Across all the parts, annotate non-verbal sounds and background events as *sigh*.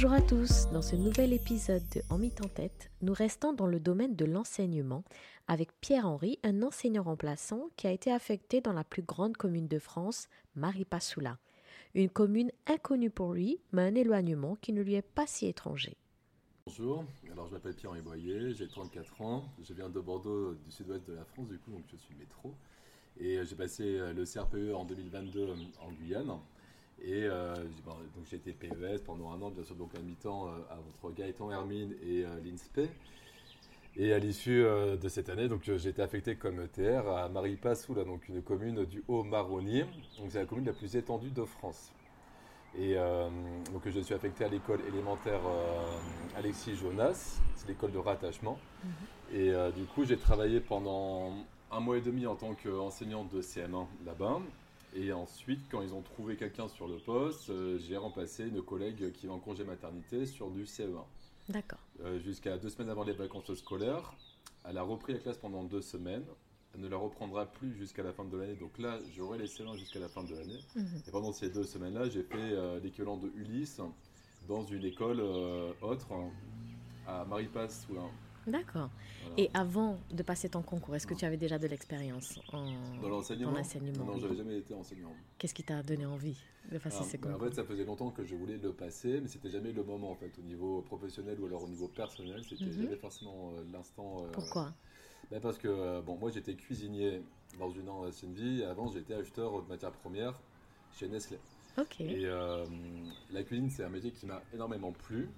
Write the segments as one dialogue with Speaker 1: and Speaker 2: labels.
Speaker 1: Bonjour à tous, dans ce nouvel épisode de En mit en tête, nous restons dans le domaine de l'enseignement avec Pierre-Henri, un enseignant remplaçant qui a été affecté dans la plus grande commune de France, Maripasoula. Une commune inconnue pour lui, mais un éloignement qui ne lui est pas si étranger.
Speaker 2: Bonjour, alors je m'appelle Pierre-Henri Boyer, j'ai 34 ans, je viens de Bordeaux, du sud-ouest de la France, du coup, donc je suis métro. Et j'ai passé le CRPE en 2022 en Guyane. Et euh, donc j'ai été PES pendant un an, bien sûr, donc à mi-temps euh, entre Gaëtan Hermine et euh, l'INSPE. Et à l'issue de cette année, donc j'ai été affecté comme TR à Maripasoula, donc une commune du Haut-Maroni. Donc c'est la commune la plus étendue de France. Et donc je suis affecté à l'école élémentaire Alexis Jonas, c'est l'école de rattachement. Mhm. Et du coup j'ai travaillé pendant un mois et demi en tant qu'enseignant de CM1 là-bas. Et ensuite, quand ils ont trouvé quelqu'un sur le poste, euh, j'ai remplacé une collègue qui est en congé maternité sur du CE1.
Speaker 1: D'accord.
Speaker 2: Euh, jusqu'à deux semaines avant les vacances scolaires. Elle a repris la classe pendant deux semaines. Elle ne la reprendra plus jusqu'à la fin de l'année. Donc là, j'aurai les CE1 jusqu'à la fin de l'année. Mhm. Et pendant ces deux semaines-là, j'ai fait euh, l'équivalent de Ulysse dans une école autre à Maripas ou
Speaker 1: D'accord. Et avant de passer ton concours, est-ce que tu avais déjà de l'expérience en...
Speaker 2: dans l'enseignement Non, non j'avais jamais été enseignant.
Speaker 1: Qu'est-ce qui t'a donné envie de passer ces concours
Speaker 2: En fait, ça faisait longtemps que je voulais le passer, mais c'était jamais le moment en fait, au niveau professionnel ou alors au niveau personnel, c'était mhm. jamais forcément euh, l'instant.
Speaker 1: Euh, Pourquoi?
Speaker 2: Ben Parce que euh, bon, moi j'étais cuisinier dans une ancienne vie. Avant, j'étais acheteur de matières premières chez Nestlé.
Speaker 1: Ok.
Speaker 2: Et la cuisine, c'est un métier qui m'a énormément plu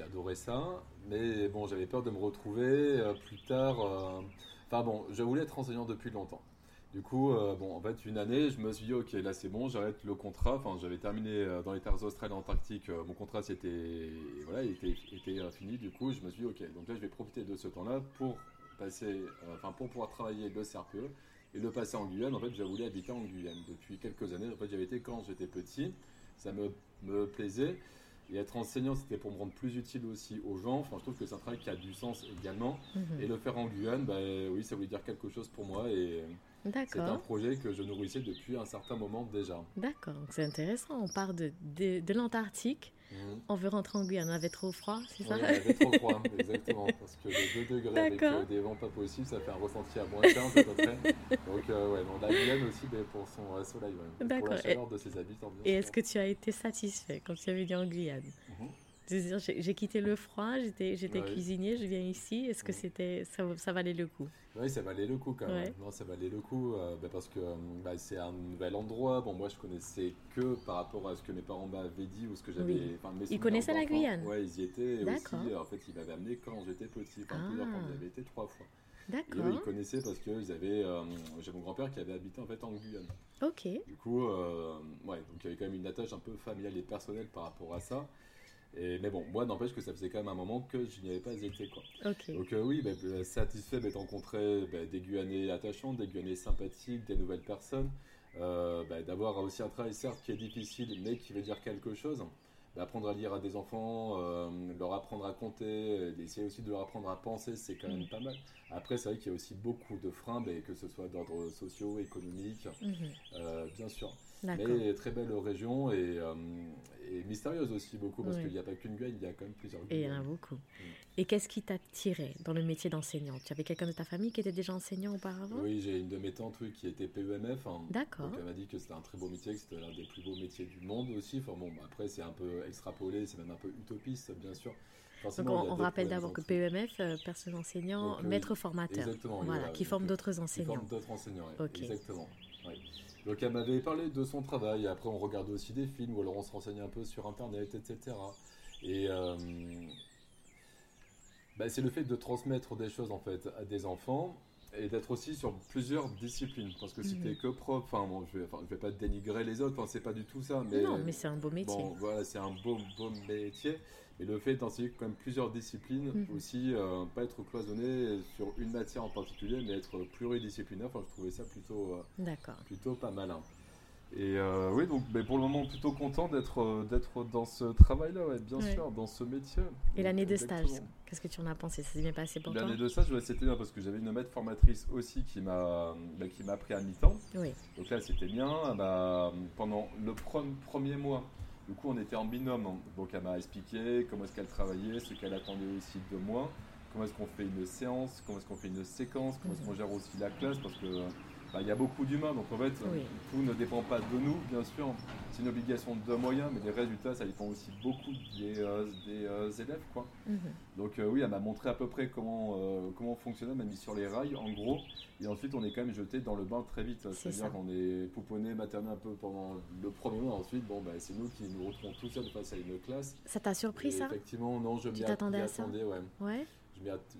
Speaker 2: adoré ça, mais bon, j'avais peur de me retrouver euh, plus tard. Euh, enfin bon, je voulais être enseignant depuis longtemps. Du coup, euh, bon, en fait, une année, je me suis dit, ok, là c'est bon, j'arrête le contrat. Enfin, j'avais terminé dans les terres australes et antarctiques. mon contrat, c'était, voilà, il était, était, fini. Du coup, je me suis dit, ok, donc là, je vais profiter de ce temps-là pour passer, enfin, pour pouvoir travailler le CRPE et le passer en Guyane. En fait, je voulais habiter en Guyane depuis quelques années. En fait, j'avais été quand j'étais petit, ça me plaisait. Et être enseignant, c'était pour me rendre plus utile aussi aux gens. Enfin, je trouve que c'est un travail qui a du sens également. Mhm. Et le faire en Guyane, bah, oui, ça voulait dire quelque chose pour moi. Et c'est un projet que je nourrissais depuis un certain moment déjà.
Speaker 1: D'accord, c'est intéressant. On part de, de, de l'Antarctique Mhm. On veut rentrer en Guyane, on avait trop froid, c'est ça
Speaker 2: Oui, on avait trop froid, exactement. Parce que les 2 degrés avec euh, des vents pas possibles, ça fait un ressenti à moins 15 à peu près. Donc, euh, ouais, la Guyane aussi pour son euh, soleil, pour la chaleur de ses habitants.
Speaker 1: Et est-ce que tu as été satisfait quand tu es venu en Guyane? J'ai quitté le froid, j'étais cuisinier, je viens ici. Est-ce que c'était ça, ça, valait le coup?
Speaker 2: Oui, ça valait le coup quand même. Non, ça valait le coup euh, bah, parce que euh, bah, c'est un nouvel endroit. Bon, moi, je connaissais que par rapport à ce que mes parents m'avaient dit ou ce que j'avais.
Speaker 1: Oui. Ils connaissaient la Guyane
Speaker 2: Oui, ils y étaient. Aussi, en fait, ils m'avaient amené quand j'étais petit. Enfin, ah. plusieurs fois, ils avaient été trois fois.
Speaker 1: D'accord.
Speaker 2: ils connaissaient parce que ils avaient. Euh, j'ai mon grand-père qui avait habité en fait en Guyane.
Speaker 1: Ok.
Speaker 2: Du coup, ouais, donc il y avait quand même une attache un peu familiale et personnelle par rapport à ça mais bon, moi, n'empêche que ça faisait quand même un moment que je n'y avais pas été. Quoi. Donc euh, oui, bah, bah, satisfait d'être rencontré bah, des Guyanais attachants, des Guyanais sympathiques, des nouvelles personnes, euh, d'avoir aussi un travail certes qui est difficile, mais qui veut dire quelque chose. Apprendre à lire à des enfants, euh, leur apprendre à compter, essayer aussi de leur apprendre à penser, c'est quand même pas mal. Après, c'est vrai qu'il y a aussi beaucoup de freins, que ce soit d'ordre socio, économique, mm-hmm. bien sûr. Mais très belle région et, euh, et mystérieuse aussi beaucoup parce qu'il n'y a pas qu'une Guyane, il y a quand même plusieurs
Speaker 1: Et il y en a beaucoup. Mm. Et qu'est-ce qui t'a tiré dans le métier d'enseignant? Tu avais quelqu'un de ta famille qui était déjà enseignant auparavant?
Speaker 2: Oui, j'ai une de mes tantes qui était PEMF. Hein.
Speaker 1: D'accord.
Speaker 2: Donc elle m'a dit que c'était un très beau métier, que c'était l'un des plus beaux métiers du monde aussi. Enfin bon, après c'est un peu extrapolé, c'est même un peu utopiste bien sûr.
Speaker 1: Donc on, rappelle d'abord que PEMF, euh, personne enseignant, maître formateur.
Speaker 2: Exactement.
Speaker 1: Voilà, qui forme d'autres enseignants. Qui
Speaker 2: forme d'autres enseignants, exactement. Donc elle m'avait parlé de son travail. Après, on regarde aussi des films ou alors on se renseigne un peu sur Internet, etc. Et euh, bah, c'est le fait de transmettre des choses en fait à des enfants et d'être aussi sur plusieurs disciplines. Parce que si mhm. t'es que prof, enfin, bon, je vais, vais pas dénigrer les autres, c'est pas du tout ça. Mais,
Speaker 1: non, mais c'est un beau métier.
Speaker 2: Bon, voilà, c'est un beau, beau métier. Et le fait d'enseigner quand même plusieurs disciplines, mhm. aussi, euh, pas être cloisonné sur une matière en particulier, mais être pluridisciplinaire, enfin, je trouvais ça plutôt,
Speaker 1: euh,
Speaker 2: plutôt pas mal. Hein. Et euh, oui, donc mais pour le moment, plutôt content d'être d'être dans ce travail-là, ouais, bien sûr, dans ce métier.
Speaker 1: Et l'année de stage, qu'est-ce que tu en as pensé? Ça s'est bien passé pour toi?
Speaker 2: L'année de stage, c'était bien parce que j'avais une maître formatrice aussi qui m'a bah, qui m'a pris à mi-temps.
Speaker 1: Oui.
Speaker 2: Donc là, c'était bien. Bah, pendant le premier mois, Du coup, on était en binôme. Donc, elle m'a expliqué comment est-ce qu'elle travaillait, ce qu'elle attendait aussi de moi, comment est-ce qu'on fait une séance, comment est-ce qu'on fait une séquence, comment est-ce qu'on gère aussi la classe, parce que bah, il y a beaucoup d'humains, donc en fait, tout ne dépend pas de nous, bien sûr. C'est une obligation de moyens, mais les résultats, ça dépend aussi beaucoup des, euh, euh, élèves. Quoi. Mhm. Donc euh, oui, elle m'a montré à peu près comment, comment fonctionnait, elle m'a mis sur les rails, en gros. Et ensuite, on est quand même jeté dans le bain très vite. C'est-à-dire qu'on est pouponné, materné un peu pendant le premier mois. Ensuite, bon, bah, c'est nous qui nous retrouvons tout seuls face à une classe.
Speaker 1: Ça t'a surpris, ça?
Speaker 2: Effectivement, non, je
Speaker 1: m'y attendais à ça?
Speaker 2: ouais.
Speaker 1: ouais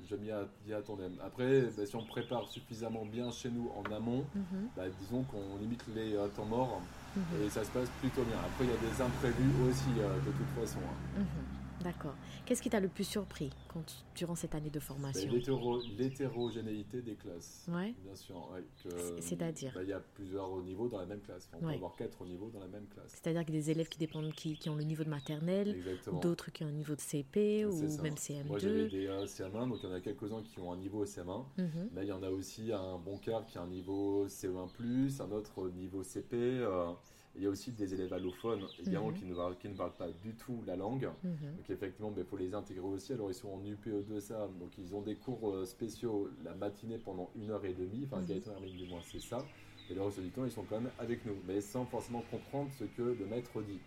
Speaker 2: je m'y attendais. Après, bah, si on prépare suffisamment bien chez nous en amont, mhm. bah, disons qu'on limite les euh, temps morts mhm. et ça se passe plutôt bien. Après, il y a des imprévus aussi, euh, de toute façon. Hein.
Speaker 1: Mhm. D'accord. Qu'est-ce qui t'a le plus surpris quand, durant cette année de formation
Speaker 2: L'hétérogénéité des classes.
Speaker 1: Ouais.
Speaker 2: Bien sûr.
Speaker 1: C'est-à-dire
Speaker 2: bah, Il y a plusieurs niveaux dans la même classe. On peut avoir quatre niveaux dans la même classe.
Speaker 1: C'est-à-dire que des élèves qui, dépendent, qui, qui ont le niveau de maternelle, d'autres qui ont un niveau de CP ou même CM2.
Speaker 2: Moi j'avais des euh, CM1, donc il y en a quelques-uns qui ont un niveau CM1. Mhm. Mais il y en a aussi un bon quart qui a un niveau CE1, un autre niveau CP. Euh, il y a aussi des élèves allophones, également, mhm. qui, ne, qui, ne, parlent pas du tout la langue. Mhm. Donc, effectivement, il ben, faut les intégrer aussi. Alors, ils sont en UPE2, ça. Donc, ils ont des cours euh, spéciaux la matinée pendant une heure et demie. Enfin, mmh. Gaëtan Hermine, du moins, c'est ça. Et le reste du temps, ils sont quand même avec nous, mais sans forcément comprendre ce que le maître dit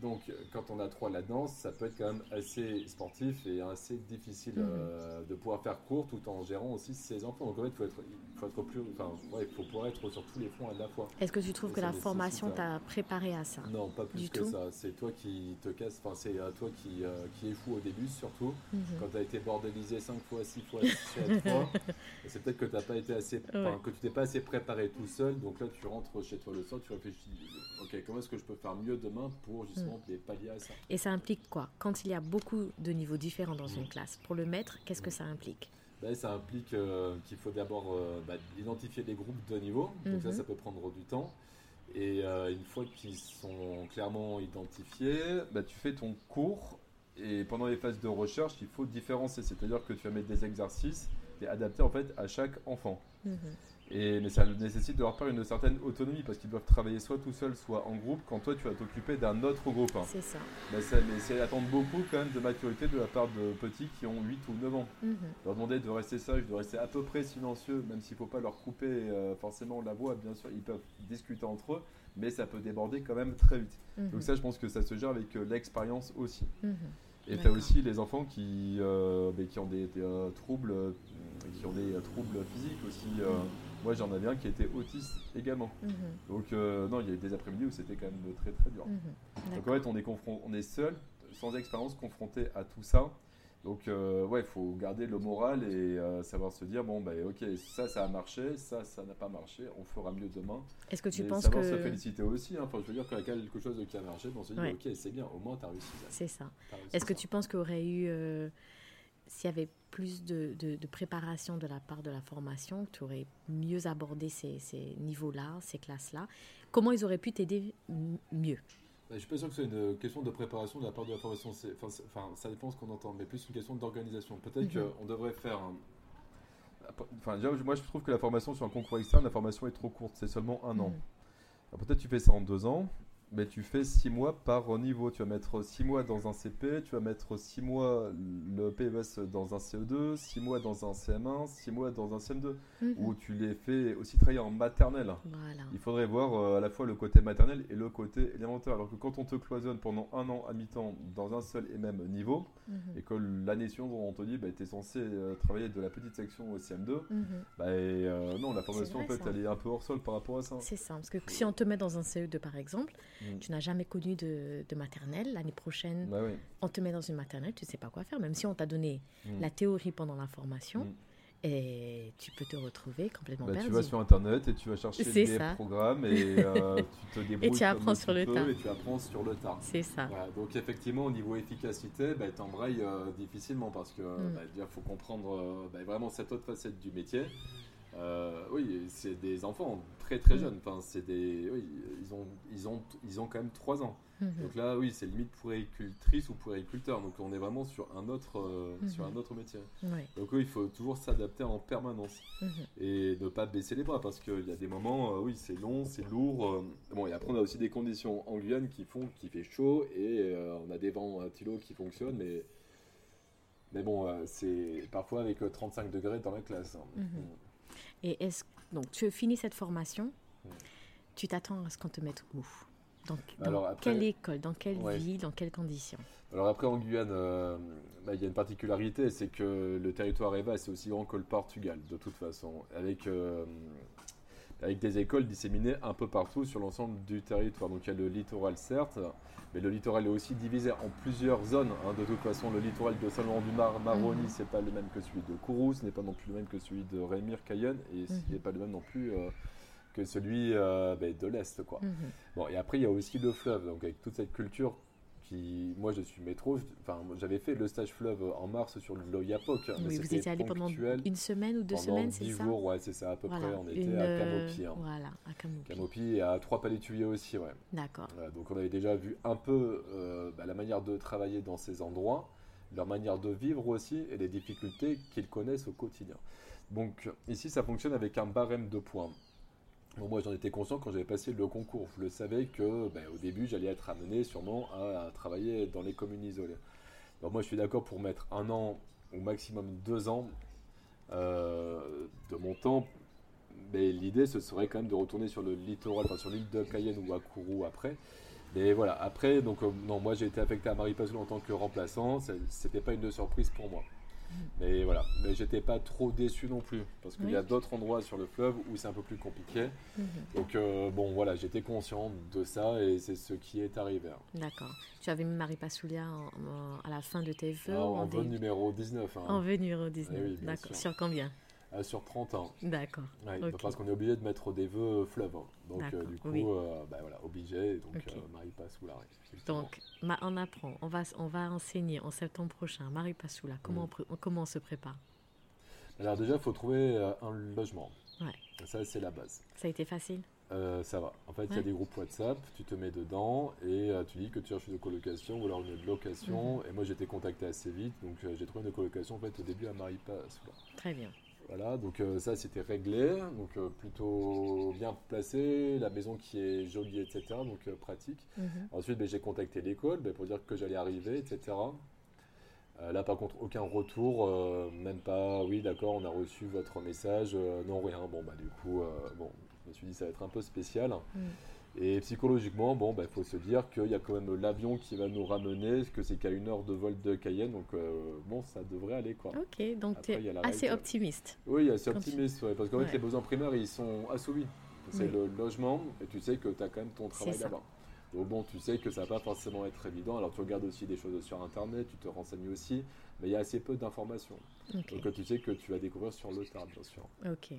Speaker 2: donc, quand on a trois là-dedans, ça peut être quand même assez sportif et assez difficile mhm. euh, de pouvoir faire court tout en gérant aussi ses enfants. Donc, en fait, il faut être, faut être plus, enfin, ouais, il faut pouvoir être sur tous les fronts à la fois.
Speaker 1: Est-ce que tu trouves que la formation t'a préparé à ça?
Speaker 2: Non, pas plus que ça. C'est toi qui te casses, enfin, c'est à toi qui, euh, qui est fou au début, surtout. Mhm. Quand tu as été bordélisé 5 fois, 6 fois, 6 fois, *laughs* c'est peut-être que, as pas été assez, que tu t'es pas assez préparé tout seul. Donc là, tu rentres chez toi le soir, tu réfléchis, ok, comment est-ce que je peux faire mieux demain pour justement
Speaker 1: et ça implique quoi? Quand il y a beaucoup de niveaux différents dans une classe, pour le maître, qu'est-ce que ça implique?
Speaker 2: Ben, ça implique euh, qu'il faut d'abord euh, bah, identifier les groupes de niveau. Donc ça, mhm. ça peut prendre du temps. Et euh, une fois qu'ils sont clairement identifiés, bah, tu fais ton cours. Et pendant les phases de recherche, il faut différencier. C'est-à-dire que tu vas mettre des exercices et adaptés en fait à chaque enfant. Mhm. Et, mais ça nécessite de leur part une certaine autonomie parce qu'ils doivent travailler soit tout seuls, soit en groupe quand toi tu vas t'occuper d'un autre groupe. Hein.
Speaker 1: C'est ça.
Speaker 2: Mais, c'est attendre beaucoup quand même de maturité de la part de petits qui ont 8 ou 9 ans. Mm Leur demander de rester sages, de rester à peu près silencieux, même s'il ne faut pas leur couper euh, forcément la voix, bien sûr, ils peuvent discuter entre eux, mais ça peut déborder quand même très vite. Mhm. Donc ça, je pense que ça se gère avec euh, l'expérience aussi. Mhm. Et tu as aussi les enfants qui, euh, qui ont des, troubles, qui ont des troubles physiques aussi. Mhm. Moi, j'en avais un qui était autiste également. Mhm. Donc, euh, non, il y a eu des après-midi où c'était quand même très très dur. Mhm. Donc, en fait, on est, on est seul, sans expérience, confronté à tout ça. Donc, euh, ouais, il faut garder le moral et euh, savoir se dire bon, bah, ok, ça, ça a marché, ça, ça n'a pas marché, on fera mieux demain.
Speaker 1: Est-ce que tu
Speaker 2: et
Speaker 1: penses
Speaker 2: savoir se féliciter aussi. Hein. Enfin, je veux dire, quand il y a quelque chose qui a marché, on se dit ok, c'est bien, au moins, tu as réussi.
Speaker 1: C'est ça. Est-ce que tu penses qu'il y aurait eu s'il y avait plus de, de, préparation de la part de la formation, tu aurais mieux abordé ces, ces niveaux-là, ces classes-là, comment ils auraient pu t'aider mieux?
Speaker 2: Bah, je ne suis pas sûr que c'est une question de préparation de la part de la formation. Enfin, ça dépend ce qu'on entend, mais plus une question d'organisation. Peut-être mhm. qu'on devrait faire. Enfin, déjà, moi, je trouve que la formation sur un concours externe, la formation est trop courte. C'est seulement un an. Mhm. Peut-être tu fais ça en deux ans mais tu fais 6 mois par niveau. Tu vas mettre 6 mois dans un CP, tu vas mettre 6 mois le PES dans un CE2, 6 mois dans un CM1, 6 mois dans un CM2, mhm. où tu les fais aussi travailler en maternelle. Il faudrait voir euh, à la fois le côté maternel et le côté élémentaire. Alors que quand on te cloisonne pendant un an à mi-temps dans un seul et même niveau, mhm. et que l'année suivante on te dit bah, tu es censé euh, travailler de la petite section au CM2, mhm. bah, euh, non, la formation peut être elle est un peu hors sol par rapport à ça.
Speaker 1: C'est ça, parce que si on te met dans un CE2 par exemple, Mm. Tu n'as jamais connu de, maternelle. L'année prochaine, bah on te met dans une maternelle, tu ne sais pas quoi faire. Même si on t'a donné mm. la théorie pendant la formation, mm. et tu peux te retrouver complètement bah,
Speaker 2: Tu vas sur Internet et tu vas chercher des programmes et *laughs* euh, tu te débrouilles.
Speaker 1: Et tu apprends sur le tas.
Speaker 2: Et tu apprends sur le tas.
Speaker 1: C'est ça.
Speaker 2: donc effectivement, au niveau efficacité, bah, tu embrayes euh, difficilement parce que il faut comprendre euh, vraiment cette autre facette du métier. Euh, c'est des enfants très très
Speaker 1: Mm.
Speaker 2: jeunes. Enfin, c'est des, oui, ils ont, ils ont, ils ont quand même 3 ans.
Speaker 1: Mhm.
Speaker 2: Donc là, oui, c'est limite puéricultrice ou puériculteur. Donc on est vraiment sur un autre, euh,
Speaker 1: Mhm.
Speaker 2: sur un autre métier.
Speaker 1: Oui.
Speaker 2: Donc oui, il faut toujours s'adapter en permanence
Speaker 1: Mhm.
Speaker 2: et ne pas baisser les bras parce qu'il y a des moments, euh, oui, c'est long, c'est lourd. euh, bon, et après on a aussi des conditions en Guyane qui font qu'il fait chaud et euh, on a des vents à tilo qui fonctionnent, mais mais bon, c'est parfois avec euh, 35 degrés dans la classe. hein.
Speaker 1: Et est-ce donc tu finis cette formation, tu t'attends à ce qu'on te mette où? Dans, dans
Speaker 2: après-
Speaker 1: quelle école, dans quelle
Speaker 2: Ouais.
Speaker 1: ville, dans quelles conditions?
Speaker 2: Alors après en Guyane, euh, bah, il y a une particularité, c'est que le territoire EVA c'est aussi grand que le Portugal de toute façon, avec euh, avec des écoles disséminées un peu partout sur l'ensemble du territoire. Donc il y a le littoral certes, mais le littoral est aussi divisé en plusieurs zones. hein. De toute façon, le littoral de Saint-Laurent-du-Mar, Maroni,
Speaker 1: Mhm.
Speaker 2: c'est pas le même que celui de Kourou, ce n'est pas non plus le même que celui de Rémire, Cayenne, et ce
Speaker 1: Mhm.
Speaker 2: n'est pas le même non plus euh, que celui euh, ben, de l'Est. quoi.
Speaker 1: Mhm.
Speaker 2: Bon, et après, il y a aussi le fleuve, donc avec toute cette culture qui. Moi, je suis métro, enfin, j'avais fait le stage fleuve en mars sur l'Oyapock. mais
Speaker 1: Oui, vous étiez allé pendant une semaine ou deux
Speaker 2: pendant
Speaker 1: semaines, c'est
Speaker 2: 10
Speaker 1: ça
Speaker 2: jours, ouais, c'est ça, à peu
Speaker 1: Voilà,
Speaker 2: près. On était à
Speaker 1: euh,
Speaker 2: Camopi. hein.
Speaker 1: Voilà, à Camopi.
Speaker 2: Camopi et à trois palétuviers aussi, ouais.
Speaker 1: D'accord.
Speaker 2: Voilà, donc on avait déjà vu un peu euh, bah, la manière de travailler dans ces endroits, leur manière de vivre aussi et les difficultés qu'ils connaissent au quotidien. Donc ici ça fonctionne avec un barème de points. Moi j'en étais conscient quand j'avais passé le concours. Je le savais que bah, au début j'allais être amené sûrement à, travailler dans les communes isolées. Moi je suis d'accord pour mettre un an au maximum deux ans euh, de mon temps mais l'idée, ce serait quand même de retourner sur le littoral, enfin sur l'île de Cayenne ou à Kourou après. Mais voilà, après, donc euh, non, moi j'ai été affecté à Maripasoul en tant que remplaçant, ça- c'était pas une surprise pour moi. Mais voilà, mais j'étais pas trop déçu non plus, parce qu'il y a d'autres endroits sur le fleuve où c'est un peu plus compliqué.
Speaker 1: Mhm.
Speaker 2: Donc euh, bon, voilà, j'étais conscient de ça et c'est ce qui est arrivé. hein.
Speaker 1: D'accord. Tu avais mis Marie Passoulia en- en- à la fin de tes vœux
Speaker 2: Ah,
Speaker 1: ou
Speaker 2: en
Speaker 1: en
Speaker 2: vœu numéro 19, hein,
Speaker 1: En vœu numéro 19.
Speaker 2: Eh oui,
Speaker 1: D'accord. Sur combien?
Speaker 2: Ah, sur 30 ans.
Speaker 1: D'accord.
Speaker 2: Ouais. Parce qu'on est obligé de mettre des vœux fleuves. hein. Donc euh, du coup,
Speaker 1: oui.
Speaker 2: euh, bah, voilà, obligé. Donc
Speaker 1: Ok.
Speaker 2: euh, Marie effectivement.
Speaker 1: Donc, ma- on apprend. On va, on va enseigner en septembre prochain. Marie Passoula, comment,
Speaker 2: Mm.
Speaker 1: on, pré- comment on se prépare?
Speaker 2: Alors déjà, il faut trouver euh, un logement.
Speaker 1: Ouais.
Speaker 2: Ça, c'est la base.
Speaker 1: Ça a été facile?
Speaker 2: Euh, ça va. En fait, il y a des groupes WhatsApp, tu te mets dedans et euh, tu dis que tu cherches une colocation ou alors une location.
Speaker 1: Mhm.
Speaker 2: Et moi, j'ai été contacté assez vite, donc euh, j'ai trouvé une colocation en fait au début à Maripas.
Speaker 1: Très bien.
Speaker 2: Voilà, donc euh, ça c'était réglé, donc euh, plutôt bien placé, la maison qui est jolie, etc. Donc euh, pratique.
Speaker 1: Mhm.
Speaker 2: Ensuite, ben, j'ai contacté l'école ben, pour dire que j'allais arriver, etc. Là, par contre, aucun retour, même pas, oui, d'accord, on a reçu votre message, non, rien. Bon, bah, du coup, bon, je me suis dit, ça va être un peu spécial.
Speaker 1: Mm.
Speaker 2: Et psychologiquement, bon, il faut se dire qu'il y a quand même l'avion qui va nous ramener, que c'est qu'à une heure de vol de Cayenne, donc euh, bon, ça devrait aller, quoi.
Speaker 1: Ok, donc tu es assez
Speaker 2: règle.
Speaker 1: optimiste.
Speaker 2: Oui,
Speaker 1: tu-
Speaker 2: optimiste, ouais, parce qu'en
Speaker 1: Ouais.
Speaker 2: fait, les besoins primaires, ils sont assouvis. C'est
Speaker 1: Oui.
Speaker 2: le logement, et tu sais que tu as quand même ton travail là-bas. Donc bon, tu sais que ça va pas forcément être évident. Alors tu regardes aussi des choses sur Internet, tu te renseignes aussi, mais il y a assez peu d'informations. Donc tu sais que tu vas découvrir sur le tard, bien sûr.
Speaker 1: Ok.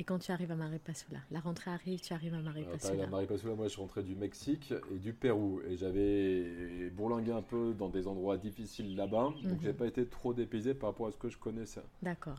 Speaker 1: Et quand tu arrives à Marie Passoula, la rentrée arrive, tu arrives à
Speaker 2: Euh, pareil,
Speaker 1: Passoula.
Speaker 2: à Maripasoula, moi je suis rentré du Mexique et du Pérou, et j'avais bourlingué un peu dans des endroits difficiles là-bas, donc
Speaker 1: Mhm.
Speaker 2: j'ai pas été trop dépaysé par rapport à ce que je connaissais.
Speaker 1: D'accord.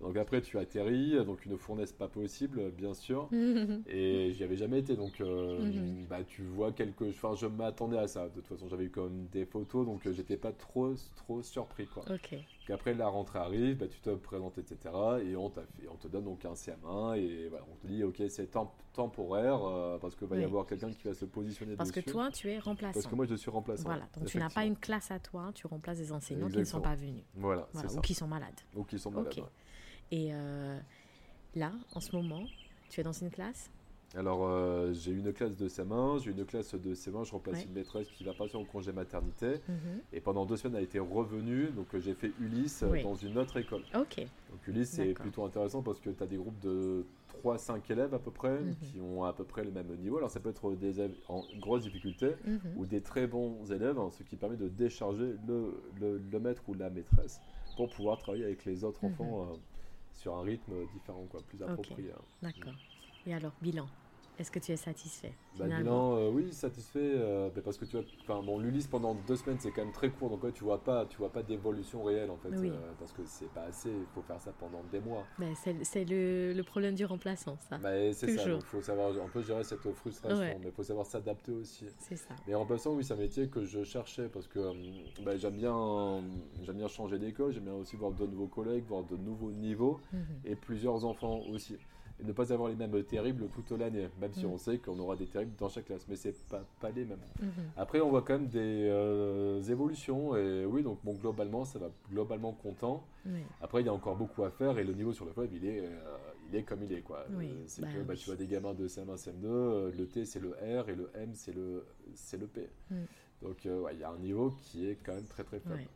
Speaker 2: Donc après tu atterris, donc une fournaise pas possible, bien sûr. *laughs* Et j'y avais jamais été, donc euh,
Speaker 1: Mhm.
Speaker 2: bah, tu vois quelque chose. Enfin, je m'attendais à ça. De toute façon, j'avais eu même des photos, donc euh, j'étais pas trop, trop surpris. Quoi.
Speaker 1: ok.
Speaker 2: Donc après, la rentrée arrive, bah, tu te présentes, etc. Et on, fait, on te donne donc un CM1, et voilà, on te dit, ok, c'est temp- temporaire, euh, parce qu'il va y avoir quelqu'un qui va se positionner
Speaker 1: Parce que
Speaker 2: dessus.
Speaker 1: toi, tu es remplaçant.
Speaker 2: parce que moi, je suis remplaçant.
Speaker 1: Voilà, donc tu n'as pas une classe à toi, tu remplaces des enseignants qui ne sont pas venus.
Speaker 2: Voilà,
Speaker 1: ou
Speaker 2: ça.
Speaker 1: qui sont malades.
Speaker 2: Ou qui sont malades.
Speaker 1: Ok.
Speaker 2: ouais.
Speaker 1: Et euh, là, en ce moment, tu es dans une classe?
Speaker 2: Alors, euh, j'ai une classe de CM1, j'ai une classe de CM1, je remplace
Speaker 1: Ouais.
Speaker 2: une maîtresse qui va passer en congé maternité.
Speaker 1: Mhm.
Speaker 2: Et pendant deux semaines, elle a été revenue. Donc, euh, j'ai fait Ulysse euh,
Speaker 1: Oui.
Speaker 2: dans une autre école.
Speaker 1: Ok,
Speaker 2: Donc, Ulysse, c'est plutôt intéressant parce que tu as des groupes de 3-5 élèves à peu près
Speaker 1: Mhm.
Speaker 2: qui ont à peu près le même niveau. Alors, ça peut être des élèves en grosse difficulté
Speaker 1: Mhm.
Speaker 2: ou des très bons élèves, hein, ce qui permet de décharger le, le- le maître ou la maîtresse pour pouvoir travailler avec les autres enfants euh, sur un rythme différent, quoi, plus approprié. hein.
Speaker 1: d'accord. Et alors, bilan? Est-ce que tu es satisfait
Speaker 2: bah, bilan, euh, oui, satisfait, euh, parce que tu vois, bon, l'Ulysse pendant deux semaines, c'est quand même très court, donc ouais, tu vois pas, tu vois pas d'évolution réelle en fait, euh, parce que c'est pas assez, il faut faire ça pendant des mois.
Speaker 1: Bah, c'est le, le, problème du remplaçant, ça.
Speaker 2: Bah, c'est ça, il faut savoir, on peut gérer cette frustration, mais il faut savoir s'adapter aussi.
Speaker 1: C'est ça.
Speaker 2: Mais remplaçant, oui, c'est un métier que je cherchais, parce que bah, j'aime bien, j'aime bien changer d'école, j'aime bien aussi voir de nouveaux collègues, voir de nouveaux niveaux, mhm. et plusieurs enfants aussi et ne pas avoir les mêmes terribles toute l'année, même si mm. on sait qu'on aura des terribles dans chaque classe, mais c'est pas, pas les mêmes. Mm-hmm. Après, on voit quand même des euh, évolutions, et oui, donc bon, globalement, ça va globalement content. Après, il y a encore beaucoup à faire, et le niveau sur le web, il est, euh, il est comme il est. quoi. Euh, c'est bah que bah, tu vois des gamins de CM1, CM2, le T c'est le R, et le M c'est le, le P. Mm. Donc, il y a un niveau qui est quand même très très faible.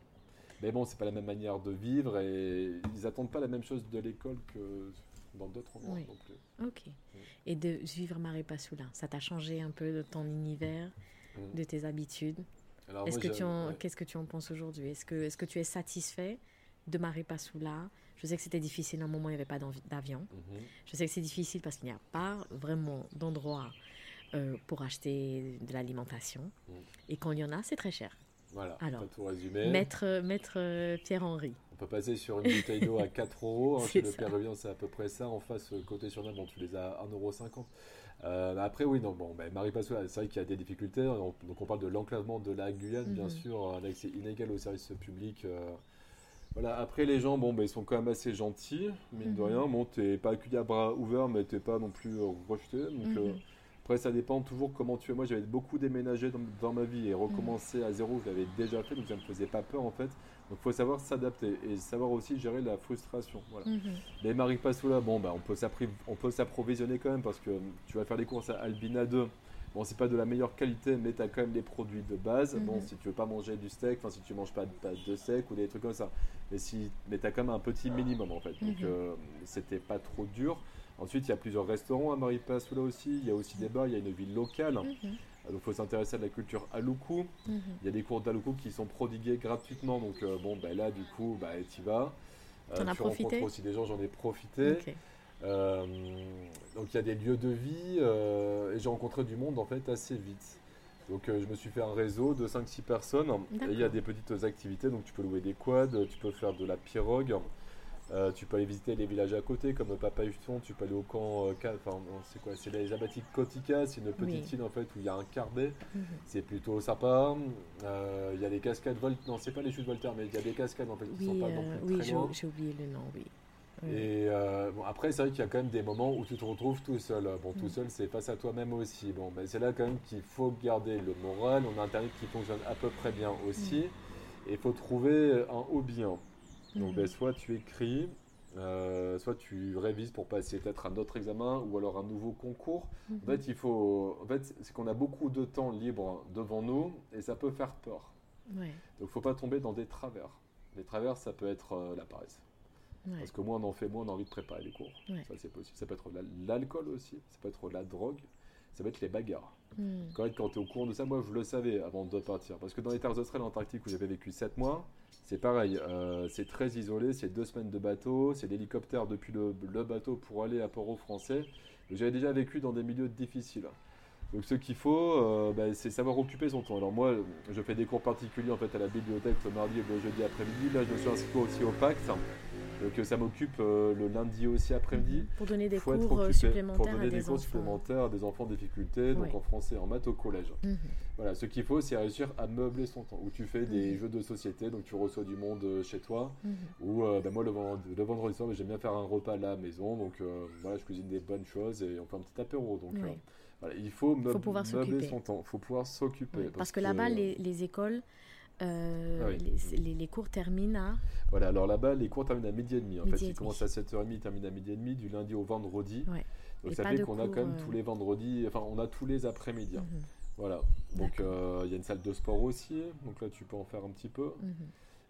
Speaker 2: Mais bon, c'est pas la même manière de vivre, et ils attendent pas la même chose de l'école que dans d'autres endroits non plus.
Speaker 1: Ok. Et de vivre Maripasoula, ça t'a changé un peu de ton univers, mm. de tes habitudes Est-ce que tu en, Qu'est-ce que tu en penses aujourd'hui? Est-ce que, est que tu es satisfait de Maripasoula? Je sais que c'était difficile, à un moment il n'y avait pas d'avion. Mm-hmm. Je sais que c'est difficile parce qu'il n'y a pas vraiment d'endroit euh, pour acheter de l'alimentation. Mm. Et quand il y en a, c'est très cher.
Speaker 2: Voilà, Alors, tout résumer.
Speaker 1: Maître, maître euh, Pierre-Henri,
Speaker 2: peut passer sur une bouteille d'eau à *laughs* 4 euros. Hein, chez le c'est à peu près ça. En face, euh, côté sur bon, tu les as à 1,50€. Euh, après, oui, non, bon, ben, Marie Passoula, c'est vrai qu'il y a des difficultés. Donc, on parle de l'enclavement de la Guyane, bien mhm. sûr, un accès inégal au service public. Euh, voilà, après, les gens, bon, ben, ils sont quand même assez gentils, mine de mhm. rien. Bon, t'es pas accueilli à bras ouverts, mais t'es pas non plus rejeté. Donc, mhm. après, ça dépend toujours comment tu es. Moi, j'avais beaucoup déménagé dans, dans, ma vie et recommencer à zéro, je l'avais déjà fait, donc ça me faisait pas peur, en fait. Donc il faut savoir s'adapter et savoir aussi gérer la frustration. Voilà. Mhm. Les Marie Passoula, bon, bah, on peut s'approvisionner quand même parce que tu vas faire les courses à Albina 2. Bon, c'est pas de la meilleure qualité, mais tu as quand même les produits de base. Bon, mhm. si tu veux pas manger du steak, enfin, si tu manges pas de, de steak ou des trucs comme ça. Mais, si, mais tu as quand même un petit minimum en fait. Donc, mhm. euh, c'était pas trop dur. Ensuite, il y a plusieurs restaurants à Maripasoula aussi. Il y a aussi des bars, il y a une ville locale. Donc il faut s'intéresser à la culture Aloukou. Mhm. Il y a des cours d'Aloukou qui sont prodigués gratuitement. Donc euh, bon, ben là du coup, bah, tu vas.
Speaker 1: Euh, tu rencontres
Speaker 2: aussi des gens, j'en ai profité. Euh, donc il y a des lieux de vie et j'ai rencontré du monde en fait assez vite. Donc je me suis fait un réseau de 5-6 personnes et il y a des petites activités. Donc tu peux louer des quads, tu peux faire de la pirogue. Euh, tu peux aller visiter les villages à côté, comme Papa Huston, tu peux aller au camp, euh, enfin, c'est quoi, c'est les Abatiques Kotika, c'est une petite île en fait où il y a un carbet, mhm. c'est plutôt sympa. Euh, il y a les cascades Voltaire, non, c'est pas les chutes Voltaire, mais il y a des cascades en fait qui sont pas non plus
Speaker 1: Oui, j'ai oublié le nom, oui.
Speaker 2: Et bon, après, c'est vrai qu'il y a quand même des moments où tu te retrouves tout seul. Bon, tout mhm. seul, c'est face à toi-même aussi. Bon, ben, c'est là quand même qu'il faut garder le moral. On a Internet qui fonctionne à peu près bien aussi. Mhm. Et il faut trouver un hobby. Hein. Donc, ben, soit tu écris, euh, soit tu révises pour passer peut-être un autre examen ou alors un nouveau concours. En mhm. fait, il faut, en fait, c'est qu'on a beaucoup de temps libre devant nous et ça peut faire peur. Donc, il faut pas tomber dans des travers. Les travers, ça peut être euh, la paresse. Parce que moins on en fait, moins on a envie de préparer les cours. Ça, c'est possible. Ça peut être l'alcool aussi. Ça peut être la drogue. Ça peut être les bagarres. Hmm. Quand, quand tu es au courant de ça, moi, je le savais avant de partir. Parce que dans les terres australes, en Antarctique, où j'avais vécu 7 mois, c'est pareil, euh, c'est très isolé, c'est deux semaines de bateau, c'est l'hélicoptère depuis le, bateau pour aller à Port-au-Français. J'avais déjà vécu dans des milieux difficiles. Donc ce qu'il faut, euh, bah, c'est savoir occuper son temps. Alors moi, je fais des cours particuliers en fait à la bibliothèque le mardi et le jeudi après-midi. Là, je me suis inscrit aussi au Pacte. Donc ça m'occupe euh, le lundi aussi après-midi.
Speaker 1: Pour donner des cours supplémentaires
Speaker 2: Pour donner des cours supplémentaires à des enfants en difficulté, donc en français, en maths au collège. Mhm. Voilà, ce qu'il faut, c'est réussir à meubler son temps. Où tu fais des mhm. jeux de société, donc tu reçois du monde euh, chez toi. Mhm. Ou ben moi, le, vendredi soir, j'aime bien faire un repas à la maison. Donc voilà, je cuisine des bonnes choses et on fait un petit apéro. Donc voilà, il faut, meubler son temps. Il faut pouvoir s'occuper.
Speaker 1: parce, que, là-bas, les, les écoles euh, ah les, cours terminent à
Speaker 2: Voilà, alors là-bas, les cours terminent à midi et demi. En fait, ils commencent à 7h30, ils terminent à midi et demi, du lundi au vendredi. Donc ça fait qu'on a quand même tous euh, les vendredis, enfin, on a tous les après-midi. Mhm. Voilà. Donc euh, il y a une salle de sport aussi, donc là, tu peux en faire un petit peu. Mhm.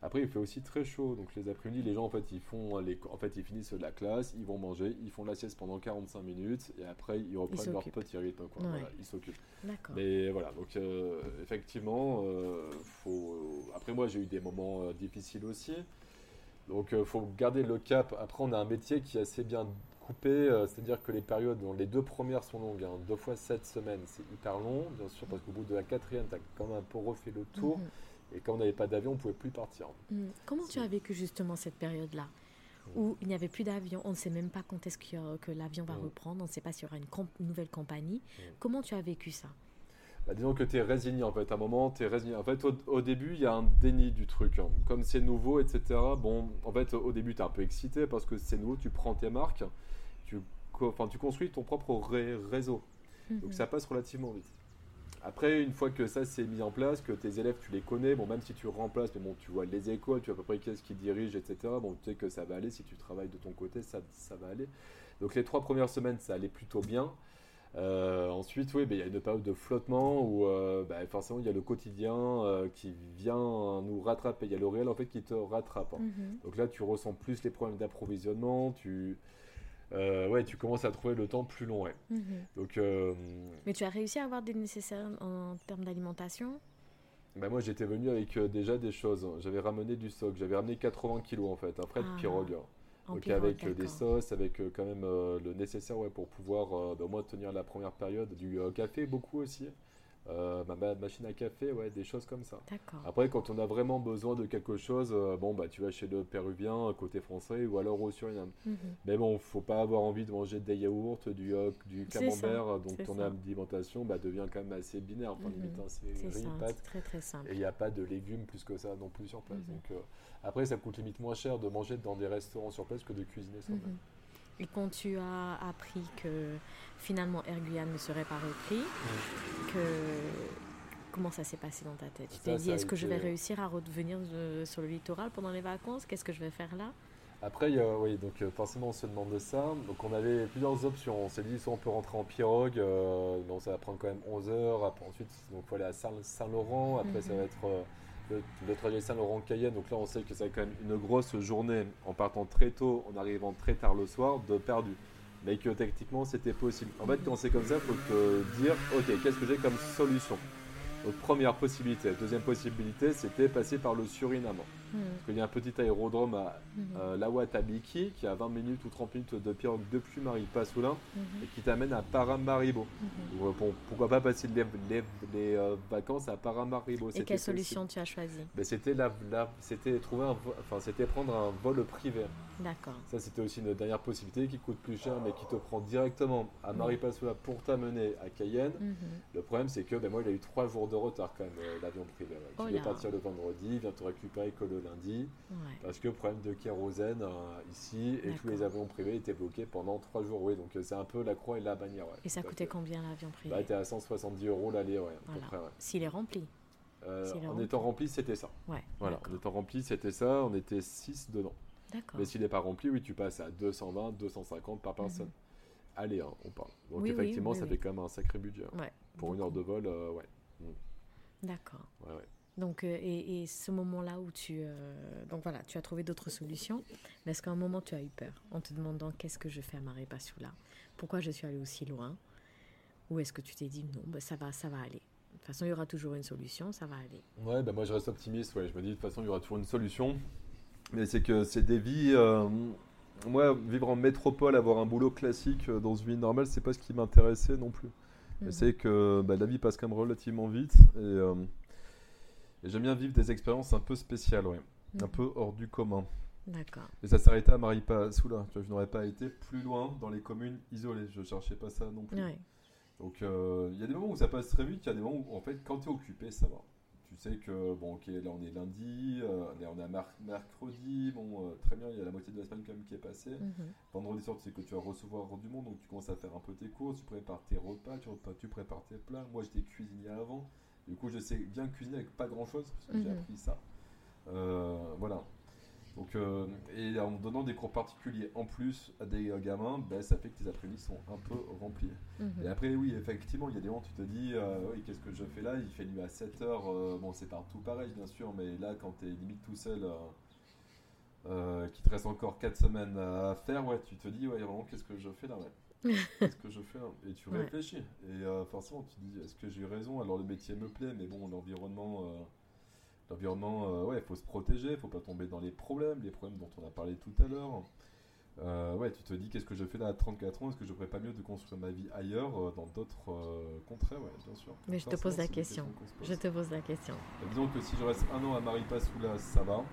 Speaker 2: Après, il fait aussi très chaud. Donc, les après-midi, les gens, en fait, ils font les, en fait, ils finissent la classe, ils vont manger, ils font la sieste pendant 45 minutes et après, ils reprennent leur petit rythme. Quoi. Voilà, ils s'occupent. Mais voilà, donc, euh, effectivement, euh, faut... après, moi, j'ai eu des moments euh, difficiles aussi. Donc, il faut garder le cap. Après, on a un métier qui est assez bien coupé, c'est-à-dire que les périodes, les deux premières sont longues, hein. deux fois sept semaines, c'est hyper long, bien sûr, parce qu'au bout de la quatrième, tu as quand même un peu refait le tour. Mhm. Et quand on n'avait pas d'avion, on ne pouvait plus partir.
Speaker 1: Mhm. Comment tu as vécu justement cette période-là où il n'y avait plus d'avion, on ne sait même pas quand est-ce que, l'avion va reprendre, on ne sait pas s'il y aura une, nouvelle compagnie. Comment tu as vécu ça?
Speaker 2: Bah, disons que tu es résigné en fait. À un moment, tu es résigné. En fait, au, début, il y a un déni du truc. Hein. Comme c'est nouveau, etc. Bon, en fait, au début, tu es un peu excité parce que c'est nouveau, tu prends tes marques, tu, enfin, tu construis ton propre réseau. Donc mhm. ça passe relativement vite. Après, une fois que ça s'est mis en place, que tes élèves, tu les connais, bon, même si tu remplaces, mais bon, tu vois les écoles, tu vois à peu près qu'est-ce qui dirige, etc. Bon, tu sais que ça va aller, si tu travailles de ton côté, ça, ça va aller. Donc les trois premières semaines, ça allait plutôt bien. Euh, ensuite, oui, ben, il y a une période de flottement où euh, ben, forcément il y a le quotidien euh, qui vient nous rattraper. Il y a le réel en fait qui te rattrape. Hein. Mhm. Donc là, tu ressens plus les problèmes d'approvisionnement. Tu, ouais, tu commences à trouver le temps plus long. Mhm.
Speaker 1: Donc, Mais tu as réussi à avoir des nécessaires en termes d'alimentation?
Speaker 2: Ben moi j'étais venu avec déjà des choses. J'avais ramené du stock. J'avais ramené 80 kilos en fait, après de ah. pirogue. Donc avec euh, des sauces, avec euh, quand même euh, le nécessaire ouais, pour pouvoir bah, au moins tenir la première période. Du café beaucoup aussi. Euh, ma, machine à café, ouais, des choses comme ça. Après, quand on a vraiment besoin de quelque chose, euh, bon, bah, tu vas chez le péruvien côté français ou alors au Suriname. Mhm. Mais bon, faut pas avoir envie de manger des yaourts, du hoc, du camembert, donc ton alimentation bah, devient quand même assez binaire. Enfin, mhm. Hein, c'est riz.
Speaker 1: Très très simple.
Speaker 2: Et il n'y a pas de légumes plus que ça non plus sur place. Mhm. Donc, euh, après, ça coûte limite moins cher de manger dans des restaurants sur place que de cuisiner soi-même.
Speaker 1: Et quand tu as appris que finalement Air Guyane ne serait pas repris, que comment ça s'est passé dans ta tête? Tu t'es dit est-ce que je vais réussir à revenir euh, sur le littoral pendant les vacances? Qu'est-ce que je vais faire là?
Speaker 2: Après, oui, donc euh, forcément, on se demande ça. Donc, on avait plusieurs options. On s'est dit, soit on peut rentrer en pirogue, euh, ça va prendre quand même 11 heures. Après, ensuite, donc, il faut aller à Saint-Laurent. Après, ça va le, trajet Saint-Laurent-Cayenne. Donc là, on sait que va quand même une grosse journée en partant très tôt, en arrivant très tard le soir, de perdu. Mais que techniquement, c'était possible. En fait, quand c'est comme ça, il faut te dire, ok, qu'est-ce que j'ai comme solution? Première possibilité. Deuxième possibilité, c'était passer par le Suriname. Hmm. Parce qu'il y a un petit aérodrome à hmm. euh, Lawatabiki qui a 20 minutes ou 30 minutes de pirogue depuis Maripasoula hmm. et qui t'amène à Paramaribo. Euh, pourquoi pas passer les, euh, vacances à Paramaribo
Speaker 1: Et quelle solution tu as choisi
Speaker 2: ben, C'était la, trouver enfin, c'était prendre un vol privé.
Speaker 1: D'accord.
Speaker 2: Ça, c'était aussi une dernière possibilité qui coûte plus cher, mais qui te prend directement à Maripasoula pour t'amener à Cayenne. Le problème, c'est que ben, moi, il a eu trois jours de retard quand même, l'avion privé. Tu devais partir le vendredi, il vient te récupérer que le lundi. Parce que problème de kérosène euh, ici et tous les avions privés étaient bloqués pendant trois jours. Oui, donc euh, c'est un peu la croix et la bannière.
Speaker 1: et ça coûtait combien l'avion privé
Speaker 2: bah, était à 170 euros l'aller, ouais,
Speaker 1: S'il est rempli.
Speaker 2: Euh, en étant rempli, c'était ça.
Speaker 1: Ouais,
Speaker 2: voilà, en étant rempli, c'était ça. On était 6 dedans. Mais s'il n'est pas rempli, oui, tu passes à 220, 250 par personne. Mhm. Allez, hein, on parle. Donc effectivement, ça fait quand même un sacré budget. Hein. Pour une heure de vol, ouais. Mm.
Speaker 1: D'accord.
Speaker 2: Ouais, ouais.
Speaker 1: Donc, euh, et, ce moment-là où tu, euh, donc voilà, tu as trouvé d'autres solutions, mais est-ce qu'à un moment tu as eu peur en te demandant qu'est-ce que je fais à là? Pourquoi je suis allée aussi loin? Ou est-ce que tu t'es dit non, ben ça va, ça va aller? De toute façon, il y aura toujours une solution, ça va aller.
Speaker 2: Ouais, ben moi je reste optimiste. Ouais, je me dis de toute façon, il y aura toujours une solution. Mais c'est que c'est des vies. Euh, moi, vivre en métropole, avoir un boulot classique dans une vie normale, c'est pas ce qui m'intéressait non plus. Mhm. C'est que bah, la vie passe quand même relativement vite et et j'aime bien vivre des expériences un peu spéciales, ouais. Un mhm. peu hors du commun.
Speaker 1: D'accord.
Speaker 2: Et ça s'arrêtait à Maripasoula. Je n'aurais pas été plus loin dans les communes isolées. Je ne cherchais pas ça non plus. Donc euh, il y a des moments où ça passe très vite, il y a des moments où en fait quand tu es occupé, ça va. Tu sais que bon ok là on est lundi, euh, on est mercredi, bon euh, très bien, il y a la moitié de la semaine quand même qui est passée. Mhm. Vendredi soir tu sais que tu vas recevoir du monde, donc tu commences à faire un peu tes courses, tu prépares tes repas, tu, tu prépares tes plats. Moi j'étais cuisinier avant. Du coup, je sais bien cuisiner avec pas grand chose, parce que j'ai mhm. appris ça. Euh, voilà. Donc, euh, et en donnant des cours particuliers en plus à des gamins, ben, ça fait que tes après-midi sont un peu remplis. Mhm. Et après, oui, effectivement, il y a des moments où tu te dis, euh, oui, qu'est-ce que je fais là? Il fait nuit à 7 heures. bon, c'est partout pareil, bien sûr, mais là, quand tu es limite tout seul, qu'il te reste encore 4 semaines à faire, ouais, tu te dis, ouais, vraiment, qu'est-ce que je fais là *laughs* Qu'est-ce que je fais Et tu réfléchis. Et euh, forcément, tu te dis, est-ce que j'ai eu raison? Alors le métier me plaît, mais bon, l'environnement, euh, l'environnement, euh, ouais, il faut se protéger, il faut pas tomber dans les problèmes, les problèmes dont on a parlé tout à l'heure. euh, ouais, tu te dis qu'est-ce que je fais là à 34 ans? Est-ce que je ferais pas mieux de construire ma vie ailleurs, euh, dans d'autres euh, contrées? Ouais, bien sûr.
Speaker 1: Mais je te pose la question. Je te pose la question.
Speaker 2: disons que si je reste un an à Maripasoula, ça va.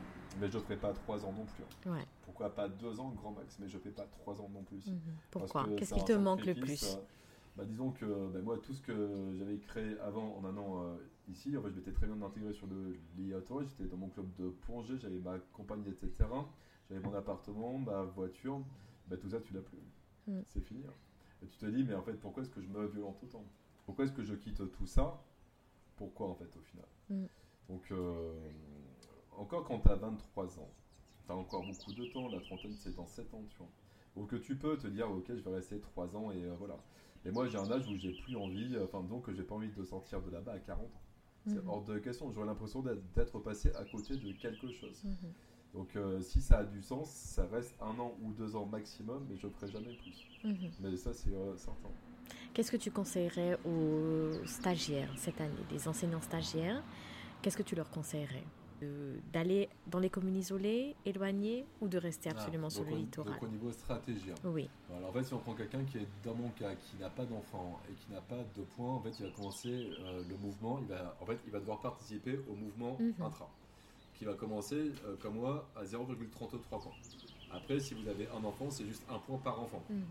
Speaker 2: Mais je ne ferai pas trois ans non plus.
Speaker 1: Ouais.
Speaker 2: Pourquoi pas deux ans, grand max Mais je ne fais pas trois ans non plus.
Speaker 1: Mhm. Pourquoi? Qu'est-ce qui te manque le plus?
Speaker 2: Bah, Disons que bah, moi, tout ce que j'avais créé avant en un an ici, en fait, je m'étais très bien intégré sur le l'IATO. J'étais dans mon club de plongée, j'avais ma compagne, etc j'avais mon appartement, ma voiture, bah, tout ça tu l'as plus. Mm. C'est fini. Hein. Et tu te dis, mais en fait, pourquoi est-ce que je me violente autant Pourquoi est-ce que je quitte tout ça? Pourquoi en fait au final? Mm. Donc, euh, encore quand tu as 23 ans, tu as encore beaucoup de temps, la trentaine c'est dans 7 ans, tu vois. Donc tu peux te dire, ok, je vais rester 3 ans et euh, voilà. Et moi j'ai un âge où j'ai plus envie, euh, enfin donc j'ai pas envie de sortir de là-bas à 40 ans. C'est mm-hmm. hors de question, j'aurais l'impression d'être passé à côté de quelque chose. Mm-hmm. Donc euh, si ça a du sens, ça reste un an ou deux ans maximum, mais je ne ferai jamais plus. Mhm. Mais ça, c'est euh, certain.
Speaker 1: Qu'est-ce que tu conseillerais aux stagiaires cette année, des enseignants stagiaires? Qu'est-ce que tu leur conseillerais? D'aller dans les communes isolées, éloignées, ou de rester ah, absolument sur le littoral
Speaker 2: Donc au niveau stratégie. Hein.
Speaker 1: Oui.
Speaker 2: Alors en fait, si on prend quelqu'un qui est dans mon cas, qui n'a pas d'enfant et qui n'a pas de points, en fait, il va commencer euh, le mouvement. Il va, en fait, il va devoir participer au mouvement mhm. intra qui va commencer, euh, comme moi, à 0,33 points. Après, si vous avez un enfant, c'est juste un point par enfant. Mhm.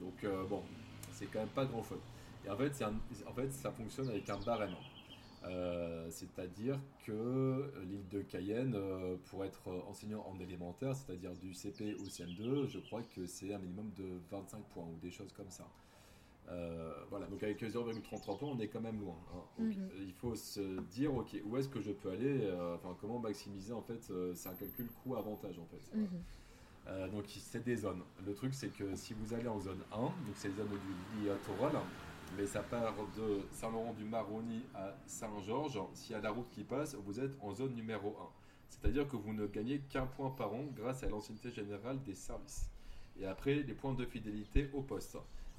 Speaker 2: Donc, euh, bon, c'est quand même pas grand chose. Et en fait, en fait, ça fonctionne avec un barème. Euh, c'est-à-dire que l'île de Cayenne, pour être enseignant en élémentaire, c'est-à-dire du CP au CM2, je crois que c'est un minimum de 25 points ou des choses comme ça. Euh, voilà, donc avec 0,33 points, on est quand même loin. Hein. Mhm. Il faut se dire, ok, où est-ce que je peux aller euh, Enfin, comment maximiser En fait, euh, c'est un calcul coût-avantage en fait. Mhm. donc c'est des zones. Le truc, c'est que si vous allez en zone 1, donc c'est les zones du littoral, mais ça part de Saint-Laurent-du-Maroni à Saint-Georges. S'il y a la route qui passe, vous êtes en zone numéro 1. C'est-à-dire que vous ne gagnez qu'un point par an grâce à l'ancienneté générale des services. Et après, les points de fidélité au poste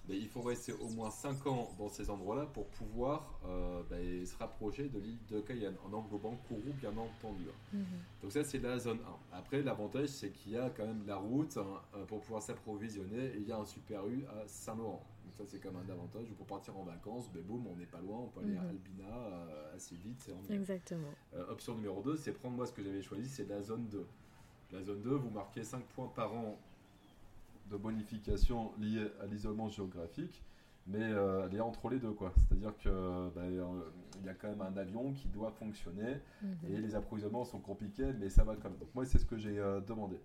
Speaker 2: il faut rester au moins 5 ans dans ces endroits-là pour pouvoir euh, ben, se rapprocher de l'île de Cayenne, en englobant Kourou bien entendu. Mhm. Donc ça c'est la zone 1. Après l'avantage c'est qu'il y a quand même la route hein, euh, pour pouvoir s'approvisionner et il y a un super U à Saint-Laurent. Donc ça c'est quand même un avantage pour partir en vacances, ben, boum on n'est pas loin, on peut aller à mhm. Albina euh, assez vite.
Speaker 1: Exactement.
Speaker 2: option numéro 2 c'est prendre moi ce que j'avais choisi, c'est la zone 2. La zone 2, vous marquez 5 points par an de bonification liée à l'isolement géographique, mais euh, elle est entre les deux. quoi. C'est-à-dire qu'il ben, euh, y a quand même un avion qui doit fonctionner mhm. et les approvisionnements sont compliqués, mais ça va quand même. Donc moi, c'est ce que j'ai euh, demandé.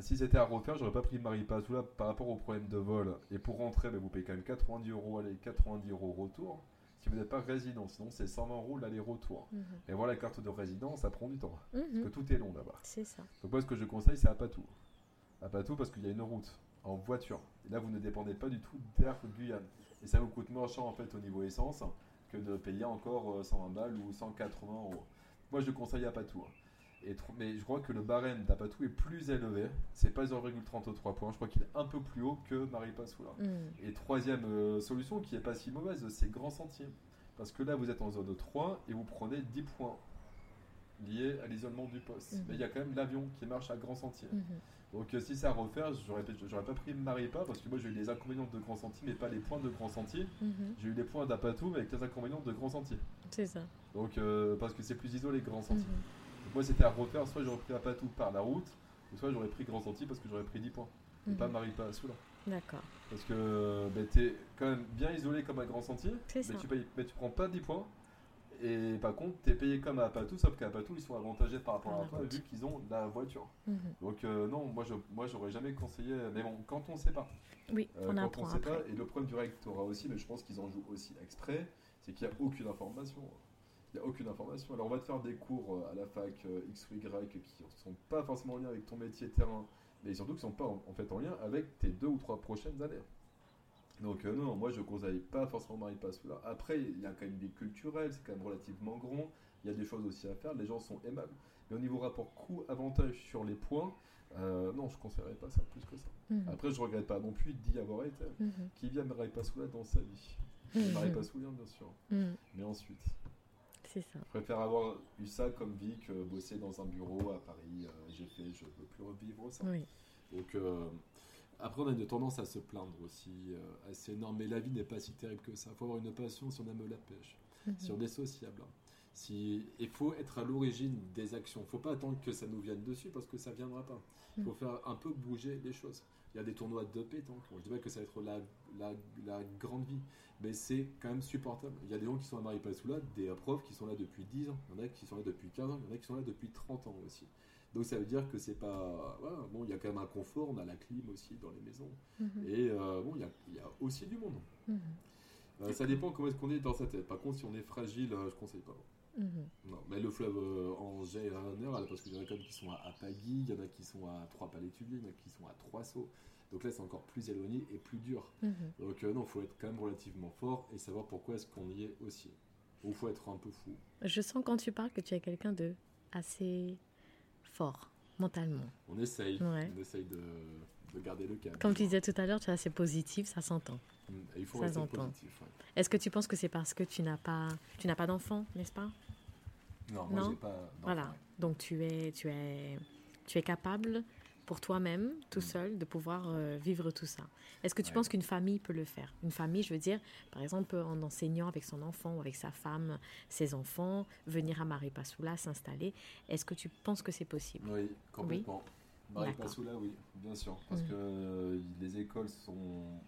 Speaker 2: si c'était à refaire, j'aurais pas pris Marie là par rapport au problème de vol. Et pour rentrer, ben, vous payez quand même 90 euros aller, 90 euros retour. Si vous n'êtes pas résident, sinon c'est 120 euros l'aller-retour. Mhm. Et voilà, la carte de résident, ça prend du temps. Parce mhm. que tout est long là-bas.
Speaker 1: C'est ça.
Speaker 2: Donc moi, ce que je conseille, c'est à Patou à tout parce qu'il y a une route en voiture. Et là, vous ne dépendez pas du tout d'Air Guyane. Et ça vous coûte moins cher en fait au niveau essence que de payer encore 120 euh, balles ou 180 euros. Moi, je conseille à Patou. Hein. Et, mais je crois que le barème d'Apatou est plus élevé. C'est pas 0,33 points. Je crois qu'il est un peu plus haut que Marie Passoula. Mm. Et troisième euh, solution qui est pas si mauvaise, c'est Grand Sentier. Parce que là, vous êtes en zone 3 et vous prenez 10 points liés à l'isolement du poste. Mm. Mais il y a quand même l'avion qui marche à Grand Sentier. Mm-hmm. Donc euh, si c'est à refaire, j'aurais, j'aurais pas pris Maripa parce que moi j'ai eu les inconvénients de Grand Sentier mais pas les points de Grand Sentier. Mhm. J'ai eu les points d'Apatou mais avec les inconvénients de Grand Sentier.
Speaker 1: C'est ça.
Speaker 2: Donc euh, parce que c'est plus isolé Grand Sentier. Mhm. moi c'était à refaire, soit j'aurais pris Apatou par la route, ou soit j'aurais pris Grand Sentier parce que j'aurais pris 10 points. Et pas mhm. Maripa sous là.
Speaker 1: D'accord.
Speaker 2: Parce que bah, tu es quand même bien isolé comme un Grand Sentier, mais tu, payes, mais tu prends pas 10 points. Et par contre, tu es payé comme à Apatou, sauf qu'à Apatou, ils sont avantagés par rapport à toi vu qu'ils ont la voiture. Mhm. Donc, euh, non, moi, je moi, j'aurais jamais conseillé. Mais bon, quand on ne sait pas.
Speaker 1: Oui, euh, on quand on sait pas.
Speaker 2: Et le problème du rectorat aussi, mais je pense qu'ils en jouent aussi exprès, c'est qu'il n'y a aucune information. Il n'y a aucune information. Alors, on va te faire des cours euh, à la fac X ou Y qui ne sont pas forcément en lien avec ton métier terrain, mais surtout qui ne sont pas en fait en lien avec tes deux ou trois prochaines années. Donc euh, non, moi je ne conseille pas forcément Marie là. Après, il y a quand même des culturels, c'est quand même relativement grand. Il y a des choses aussi à faire, les gens sont aimables. Mais au niveau rapport coût-avantage sur les points, euh, non, je ne conseillerais pas ça plus que ça. Mhm. Après, je ne regrette pas non plus d'y avoir été. Mhm. Qui vient Marie là dans sa vie? Mmh. Marie Passoula, bien sûr. Mhm. Mais ensuite.
Speaker 1: C'est ça.
Speaker 2: Je préfère avoir eu ça comme vie que bosser dans un bureau à Paris. Euh, j'ai fait, je ne veux plus revivre ça.
Speaker 1: Oui.
Speaker 2: Donc, après, on a une tendance à se plaindre aussi euh, assez énorme, mais la vie n'est pas si terrible que ça. Il faut avoir une passion si on aime la pêche,
Speaker 1: Mhm.
Speaker 2: si on est sociable. Si... Il faut être à l'origine des actions. Il ne faut pas attendre que ça nous vienne dessus parce que ça ne viendra pas. Il faut
Speaker 1: Mhm.
Speaker 2: faire un peu bouger les choses. Il y a des tournois de pétanque. Je dis pas que ça va être la, la, la grande vie, mais c'est quand même supportable. Il y a des gens qui sont à Maripasoula, des profs qui sont là depuis 10 ans. Il y en a qui sont là depuis 15 ans. Il y en a qui sont là depuis 30 ans aussi. Donc ça veut dire que c'est pas. Bon, il y a quand même un confort. On a la clim aussi dans les maisons.
Speaker 1: Mhm.
Speaker 2: Et euh, bon, il y, a, il y a aussi du monde.
Speaker 1: Mhm.
Speaker 2: Euh, ça dépend comment est-ce qu'on est dans sa tête. Par contre, si on est fragile, euh, je conseille pas.
Speaker 1: Mhm.
Speaker 2: Non, mais le fleuve euh, en général, parce qu'il y en a quand même qui sont à, à Pagui, il y en a qui sont à trois palais il y en a qui sont à trois sauts. Donc là, c'est encore plus éloigné et plus dur. Donc non, il faut être quand même relativement fort et savoir pourquoi est-ce qu'on y est aussi. Ou il faut être un peu fou.
Speaker 1: Je sens quand tu parles que tu es quelqu'un de assez fort mentalement.
Speaker 2: On essaye,
Speaker 1: Ouais.
Speaker 2: on essaye de, de garder le cap.
Speaker 1: Comme tu disais tout à l'heure, tu es assez positif, ça s'entend.
Speaker 2: Mm, il faut
Speaker 1: ça
Speaker 2: rester
Speaker 1: s'entend.
Speaker 2: positif. ouais.
Speaker 1: Est-ce que tu penses que c'est parce que tu n'as pas, tu n'as pas d'enfant, n'est-ce pas?
Speaker 2: Non, moi
Speaker 1: Non.
Speaker 2: j'ai pas. d'enfant,
Speaker 1: Voilà.
Speaker 2: ouais.
Speaker 1: Donc tu es, tu es, tu es capable pour toi-même, tout
Speaker 2: Mm.
Speaker 1: seul, de pouvoir euh, vivre tout ça. Est-ce que tu
Speaker 2: Ouais.
Speaker 1: penses qu'une famille peut le faire? Une famille, je veux dire, par exemple, en enseignant avec son enfant ou avec sa femme, ses enfants, venir à Maripasoula, s'installer. Est-ce que tu penses que c'est possible?
Speaker 2: Oui, complètement. Marie
Speaker 1: D'accord.
Speaker 2: Passoula, oui, bien sûr. Parce
Speaker 1: Mhm.
Speaker 2: que euh, les écoles sont,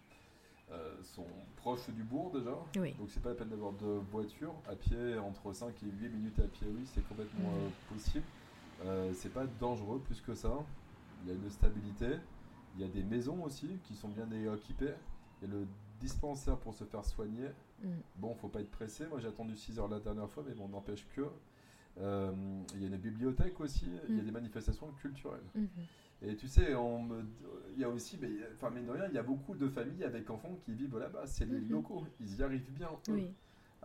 Speaker 2: euh, sont proches du bourg déjà.
Speaker 1: Oui.
Speaker 2: Donc c'est pas la peine d'avoir de voiture. À pied, entre 5 et 8 minutes à pied, oui, c'est complètement
Speaker 1: Mhm.
Speaker 2: euh, possible. C'est pas dangereux plus que ça. Il y a une stabilité. Il y a des maisons aussi qui sont bien équipées. Il y a le dispensaire pour se faire soigner.
Speaker 1: Mm.
Speaker 2: Bon, faut pas être pressé. Moi, j'ai attendu 6 heures la dernière fois, mais bon, n'empêche que. Euh, il y a une bibliothèque aussi. Il y a
Speaker 1: Mm.
Speaker 2: des manifestations culturelles.
Speaker 1: Mhm.
Speaker 2: Et tu sais, on me- il y a aussi, mais, enfin, mine de rien, il y a beaucoup de familles avec enfants qui vivent là-bas. C'est les
Speaker 1: Mhm.
Speaker 2: locaux. Ils y arrivent bien. eux.
Speaker 1: Oui.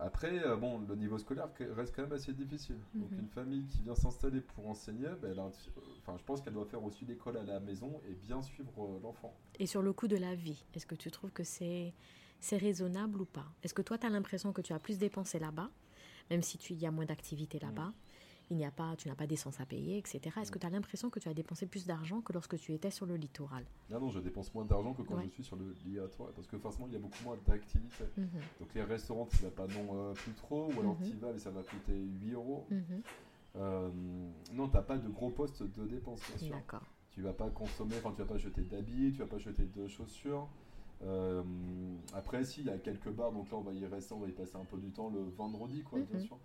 Speaker 2: Après, euh, bon, le niveau scolaire reste quand même assez difficile. Donc,
Speaker 1: Mhm.
Speaker 2: une famille qui vient s'installer pour enseigner, ben, elle a- enfin, je pense qu'elle doit faire aussi l'école à la maison et bien suivre euh, l'enfant.
Speaker 1: Et sur le coût de la vie, est-ce que tu trouves que c'est c'est raisonnable ou pas? Est-ce que toi, tu as l'impression que tu as plus dépensé là-bas, même si tu y a moins d'activités
Speaker 2: Mm.
Speaker 1: Il n'y a pas, tu n'as pas d'essence à payer, etc. Est-ce que tu as l'impression que tu as dépensé plus d'argent que lorsque tu étais sur le littoral?
Speaker 2: Non, non, je dépense moins d'argent que quand
Speaker 1: Ouais.
Speaker 2: je suis sur le liatoire, parce que forcément, il y a beaucoup moins d'activités.
Speaker 1: Mhm,
Speaker 2: Donc, les restaurants, tu vas pas non euh, plus trop, ou alors
Speaker 1: Mhm.
Speaker 2: tu y vas, mais ça va coûter 8 euros.
Speaker 1: mhm.
Speaker 2: Euh, non, t'as pas de gros postes de dépenses, bien sûr.
Speaker 1: D'accord.
Speaker 2: Tu vas pas consommer, enfin, tu vas pas jeter d'habits, tu vas pas jeter de chaussures. Euh, après, si, il y a quelques bars, donc là, on va y rester, on va y passer un peu du temps le vendredi, quoi, bien sûr.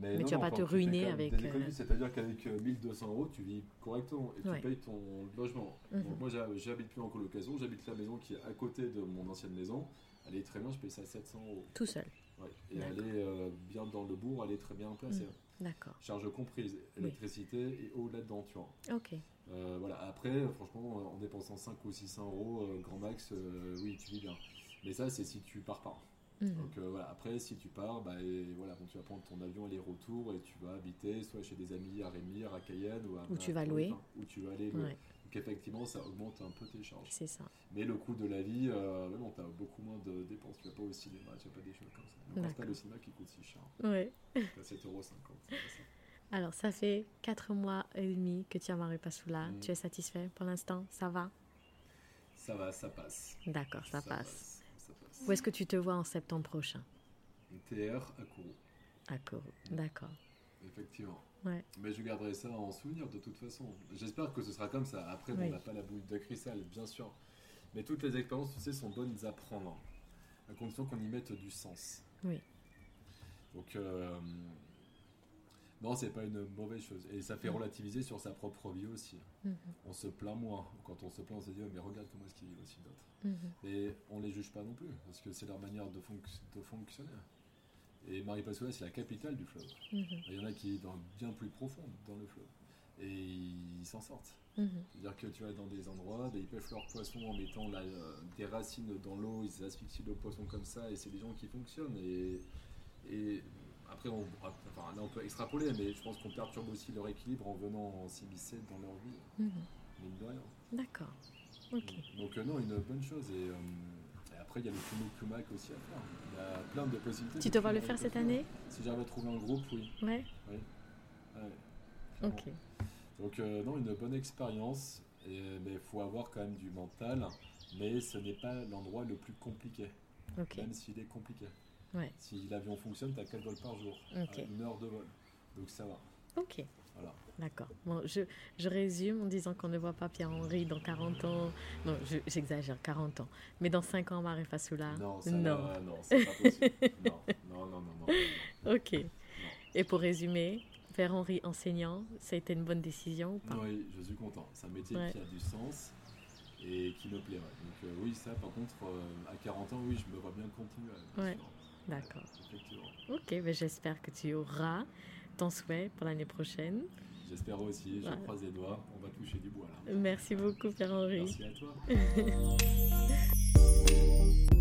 Speaker 1: Mais
Speaker 2: non,
Speaker 1: tu vas pas te ruiner
Speaker 2: même
Speaker 1: avec, euh,
Speaker 2: c'est-à-dire qu'avec euh, 1200 euros, tu vis correctement et tu
Speaker 1: Ouais.
Speaker 2: payes ton logement.
Speaker 1: Mhm.
Speaker 2: Donc, moi, j'ha- j'habite plus en colocation, j'habite la maison qui est à côté de mon ancienne maison. Elle est très bien, je paye ça 700 euros.
Speaker 1: Tout seul.
Speaker 2: Ouais. Et elle est euh, bien dans le bourg, elle est très bien placée.
Speaker 1: D'accord.
Speaker 2: Charge comprise, électricité et eau là-dedans, tu vois.
Speaker 1: Ok.
Speaker 2: Euh, voilà. Après, franchement, en dépensant 5 ou 600 euros, euh, grand max, euh, oui, tu vis bien. Mais ça, c'est si tu pars pas.
Speaker 1: Mhm.
Speaker 2: Donc euh, voilà, après, si tu pars, bah, et voilà, bon, tu vas prendre ton avion aller-retour et tu vas habiter soit chez des amis à Rémire, à Cayenne ou à.
Speaker 1: Où tu vas louer.
Speaker 2: Où tu vas aller louer.
Speaker 1: Ouais,
Speaker 2: Donc effectivement, ça augmente un peu tes charges.
Speaker 1: c'est ça.
Speaker 2: Mais le coût de la vie, euh, non, tu as beaucoup moins de dépenses. Tu vas pas au cinéma, tu vas pas des choses comme ça. Donc, pas
Speaker 1: D'accord.
Speaker 2: le cinéma qui coûte si cher.
Speaker 1: Ouais. *laughs*
Speaker 2: 7,50 c'est pas ça.
Speaker 1: Alors, ça fait 4 mois et demi que tu es à Maripasoula.
Speaker 2: Mhm.
Speaker 1: Tu es satisfait pour l'instant? Ça va?
Speaker 2: Ça va, ça passe.
Speaker 1: D'accord, ça, passe.
Speaker 2: Ça passe.
Speaker 1: Où est-ce que tu te vois en septembre prochain?
Speaker 2: TR à Kourou,
Speaker 1: À Kourou. D'accord.
Speaker 2: effectivement.
Speaker 1: Ouais.
Speaker 2: Mais je garderai ça en souvenir de toute façon. J'espère que ce sera comme ça. Après,
Speaker 1: Oui.
Speaker 2: on n'a pas la boule de cristal, bien sûr. Mais toutes les expériences, tu sais, sont bonnes à prendre. À condition qu'on y mette du sens.
Speaker 1: Oui.
Speaker 2: Donc, euh, non, c'est pas une mauvaise chose. Et ça fait
Speaker 1: Mm.
Speaker 2: relativiser sur sa propre vie aussi.
Speaker 1: Mhm,
Speaker 2: On se plaint moins. Quand on se plaint, on se dit, Oh, mais regarde comment est-ce qu'ils vivent aussi d'autres.
Speaker 1: mhm.
Speaker 2: Et on les juge pas non plus, parce que c'est leur manière de, fonc- de fonctionner. Et Maripasoula, c'est la capitale du fleuve.
Speaker 1: Mhm,
Speaker 2: Il y en a qui est dans, bien plus profond dans le fleuve. Et ils s'en sortent. C'est-à-dire que tu vas dans des endroits, ils pêchent leurs poissons en mettant la- euh, des racines dans l'eau, ils asphyxient le poisson comme ça, et c'est des gens qui fonctionnent. Et, et après, on, enfin, là on peut extrapoler, mais je pense qu'on perturbe aussi leur équilibre en venant s'immiscer dans leur vie,
Speaker 1: Mhm. D'accord.
Speaker 2: Donc euh, non, une bonne chose. Et, euh, et après, il y a le Kumu Kumak aussi à faire. Il y a plein de possibilités.
Speaker 1: Tu
Speaker 2: de
Speaker 1: te vois le faire cette
Speaker 2: faire.
Speaker 1: année
Speaker 2: Si j'arrive à trouver un groupe, oui.
Speaker 1: Ouais.
Speaker 2: Ouais,
Speaker 1: Ok.
Speaker 2: Donc euh, non, une bonne expérience. Mais il faut avoir quand même du mental. Mais ce n'est pas l'endroit le plus compliqué,
Speaker 1: Ok.
Speaker 2: même s'il est compliqué.
Speaker 1: Ouais.
Speaker 2: Si l'avion fonctionne, tu as 4 vols par jour, une heure de vol. Donc ça va.
Speaker 1: Ok.
Speaker 2: Voilà.
Speaker 1: D'accord. Bon, je, je résume en disant qu'on ne voit pas Pierre-Henri dans 40 ans. Non, je- j'exagère, 40 ans. Mais dans 5 ans, Marie Fassoula.
Speaker 2: Non, ça
Speaker 1: non.
Speaker 2: va, non, c'est pas possible. non, *laughs* non, non, non, non, non.
Speaker 1: Ok. Et pour résumer, Pierre-Henri enseignant, ça a été une bonne décision ou pas?
Speaker 2: Oui, je suis content. C'est un métier
Speaker 1: Ouais.
Speaker 2: qui a du sens et qui me plaît. ouais. Donc euh, oui, ça par contre, euh, à 40 ans, oui, je me vois bien continuer.
Speaker 1: Ouais. D'accord.
Speaker 2: Effectivement.
Speaker 1: Ok, ben j'espère que tu auras ton souhait pour l'année prochaine.
Speaker 2: J'espère aussi, je
Speaker 1: Ouais.
Speaker 2: croise les doigts, on va toucher du bois là.
Speaker 1: Merci beaucoup, Pierre-Henri.
Speaker 2: Merci à toi. *laughs*